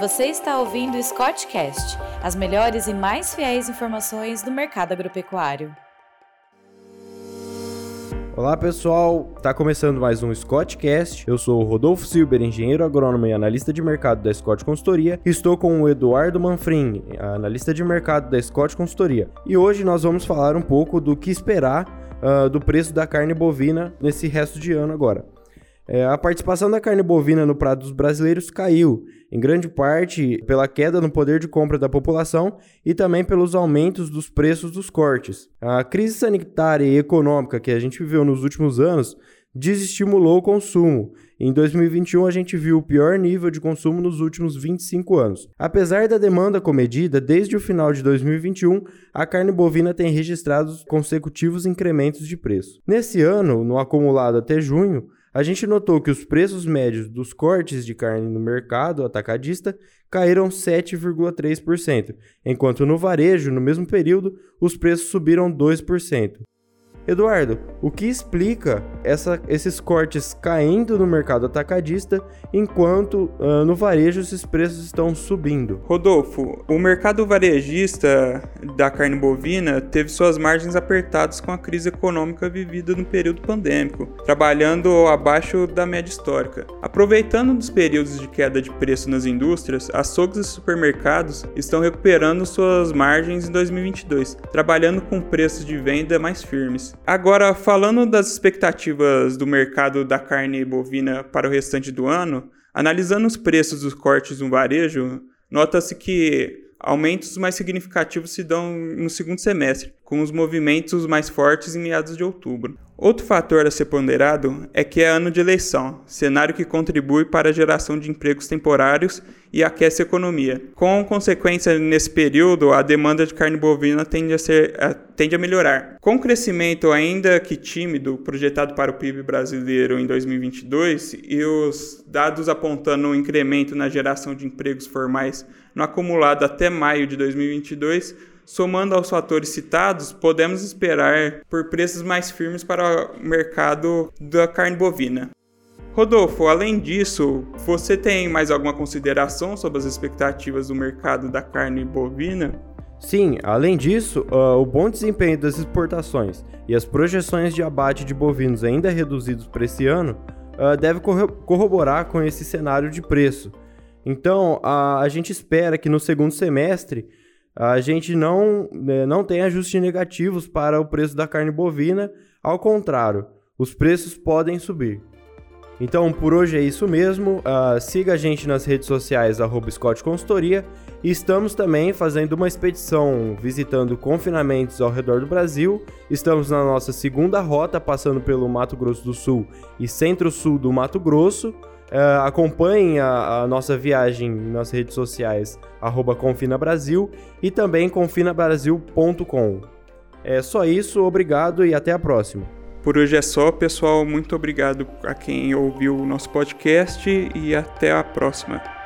Você está ouvindo o Scottcast, as melhores e mais fiéis informações do mercado agropecuário. Olá pessoal, está começando mais um Scottcast. Eu sou o Rodolfo Silber, engenheiro agrônomo e analista de mercado da Scott Consultoria. Estou com o Eduardo Manfrim, analista de mercado da Scott Consultoria. E hoje nós vamos falar um pouco do que esperar uh, do preço da carne bovina nesse resto de ano agora. É, a participação da carne bovina no prato dos brasileiros caiu, em grande parte pela queda no poder de compra da população e também pelos aumentos dos preços dos cortes. A crise sanitária e econômica que a gente viveu nos últimos anos desestimulou o consumo. Em 2021, a gente viu o pior nível de consumo nos últimos 25 anos. Apesar da demanda comedida, desde o final de 2021, a carne bovina tem registrado consecutivos incrementos de preço. Nesse ano, no acumulado até junho, a gente notou que os preços médios dos cortes de carne no mercado atacadista caíram 7,3%, enquanto no varejo, no mesmo período, os preços subiram 2%. Eduardo, o que explica essa, esses cortes caindo no mercado atacadista enquanto uh, no varejo esses preços estão subindo? Rodolfo, o mercado varejista da carne bovina teve suas margens apertadas com a crise econômica vivida no período pandêmico, trabalhando abaixo da média histórica. Aproveitando dos períodos de queda de preço nas indústrias, açougues e supermercados estão recuperando suas margens em 2022, trabalhando com preços de venda mais firmes. Agora, falando das expectativas do mercado da carne bovina para o restante do ano, analisando os preços dos cortes no varejo, nota-se que aumentos mais significativos se dão no segundo semestre, com os movimentos mais fortes em meados de outubro. Outro fator a ser ponderado é que é ano de eleição, cenário que contribui para a geração de empregos temporários e aquece a economia. Com consequência, nesse período, a demanda de carne bovina tende a, ser, a, tende a melhorar. Com o crescimento ainda que tímido projetado para o PIB brasileiro em 2022 e os dados apontando um incremento na geração de empregos formais no acumulado até maio de 2022, Somando aos fatores citados, podemos esperar por preços mais firmes para o mercado da carne bovina. Rodolfo, além disso, você tem mais alguma consideração sobre as expectativas do mercado da carne bovina? Sim, além disso, uh, o bom desempenho das exportações e as projeções de abate de bovinos ainda reduzidos para esse ano uh, deve corroborar com esse cenário de preço. Então, uh, a gente espera que no segundo semestre a gente não, né, não tem ajustes negativos para o preço da carne bovina, ao contrário, os preços podem subir. Então, por hoje é isso mesmo. Uh, siga a gente nas redes sociais, Scott Consultoria. E estamos também fazendo uma expedição visitando confinamentos ao redor do Brasil. Estamos na nossa segunda rota, passando pelo Mato Grosso do Sul e centro-sul do Mato Grosso. Uh, acompanhem a, a, nossa viagem nas redes sociais, arroba e também confinabrasil.com. É só isso, obrigado e até a próxima. Por hoje é só, pessoal. Muito obrigado a quem ouviu o nosso podcast e até a próxima.